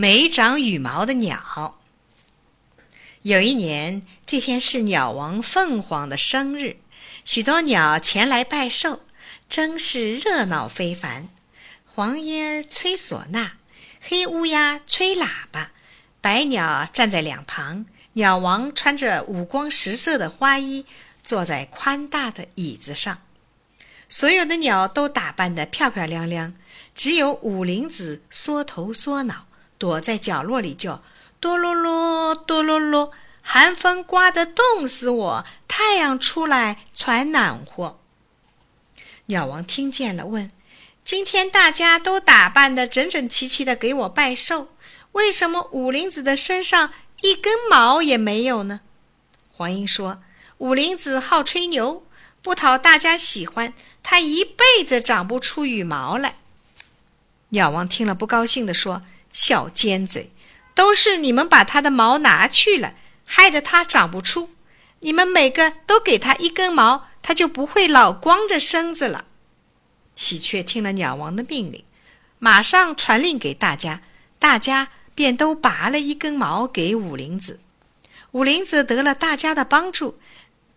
没长羽毛的鸟。有一年，这天是鸟王凤凰的生日，许多鸟前来拜寿，真是热闹非凡。黄莺儿吹唢呐，黑乌鸦吹喇叭，白鸟站在两旁。鸟王穿着五光十色的花衣，坐在宽大的椅子上。所有的鸟都打扮得漂漂亮亮，只有五灵子缩头缩脑。躲在角落里叫“哆啰啰，哆啰啰”，寒风刮得冻死我，太阳出来才暖和。鸟王听见了，问：“今天大家都打扮得整整齐齐的给我拜寿，为什么五灵子的身上一根毛也没有呢？”黄莺说：“五灵子好吹牛，不讨大家喜欢，他一辈子长不出羽毛来。”鸟王听了，不高兴地说。小尖嘴，都是你们把它的毛拿去了，害得它长不出。你们每个都给它一根毛，它就不会老光着身子了。喜鹊听了鸟王的命令，马上传令给大家，大家便都拔了一根毛给五灵子。五灵子得了大家的帮助，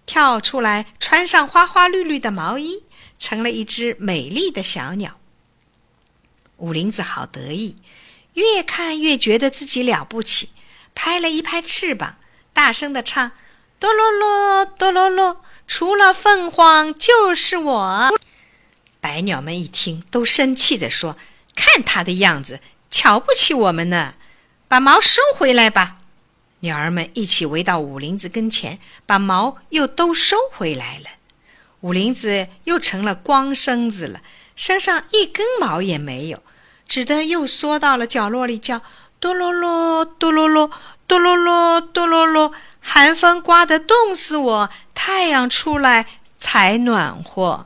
跳出来，穿上花花绿绿的毛衣，成了一只美丽的小鸟。五灵子好得意。越看越觉得自己了不起，拍了一拍翅膀，大声的唱：“哆啰啰，哆啰啰，除了凤凰就是我。”白鸟们一听，都生气的说：“看他的样子，瞧不起我们呢！把毛收回来吧！”鸟儿们一起围到五林子跟前，把毛又都收回来了。五林子又成了光身子了，身上一根毛也没有。只得又缩到了角落里，叫“哆啰啰，哆啰啰，哆啰啰，哆啰啰”。寒风刮得冻死我，太阳出来才暖和。